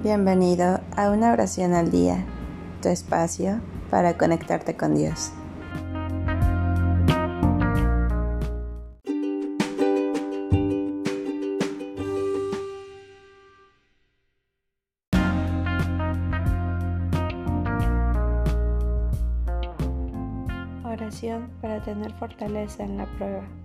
Bienvenido a una oración al día, tu espacio para conectarte con Dios. Oración para tener fortaleza en la prueba.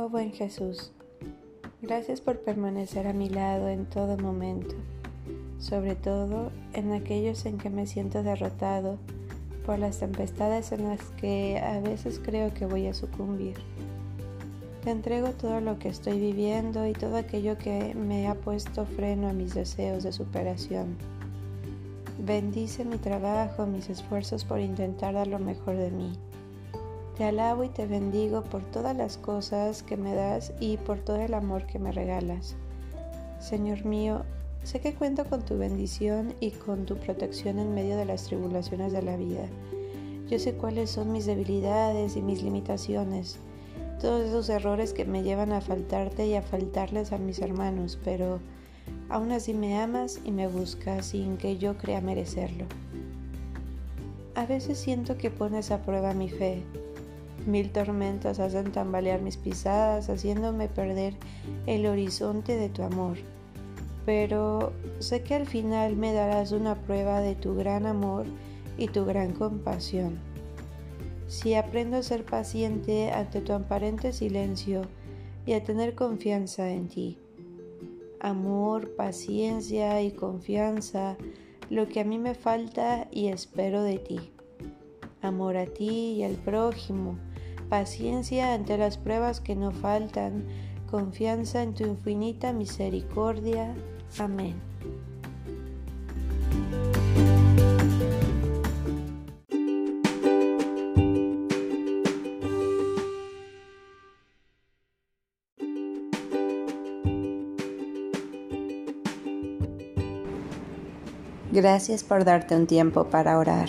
Oh buen Jesús, gracias por permanecer a mi lado en todo momento, sobre todo en aquellos en que me siento derrotado por las tempestades en las que a veces creo que voy a sucumbir. Te entrego todo lo que estoy viviendo y todo aquello que me ha puesto freno a mis deseos de superación. Bendice mi trabajo, mis esfuerzos por intentar dar lo mejor de mí. Te alabo y te bendigo por todas las cosas que me das y por todo el amor que me regalas. Señor mío, sé que cuento con tu bendición y con tu protección en medio de las tribulaciones de la vida. Yo sé cuáles son mis debilidades y mis limitaciones, todos esos errores que me llevan a faltarte y a faltarles a mis hermanos, pero aún así me amas y me buscas sin que yo crea merecerlo. A veces siento que pones a prueba mi fe, Mil tormentas hacen tambalear mis pisadas, haciéndome perder el horizonte de tu amor. Pero sé que al final me darás una prueba de tu gran amor y tu gran compasión. Si aprendo a ser paciente ante tu aparente silencio y a tener confianza en ti. Amor, paciencia y confianza, lo que a mí me falta y espero de ti. Amor a ti y al prójimo, paciencia ante las pruebas que no faltan, confianza en tu infinita misericordia. Amén. Gracias por darte un tiempo para orar.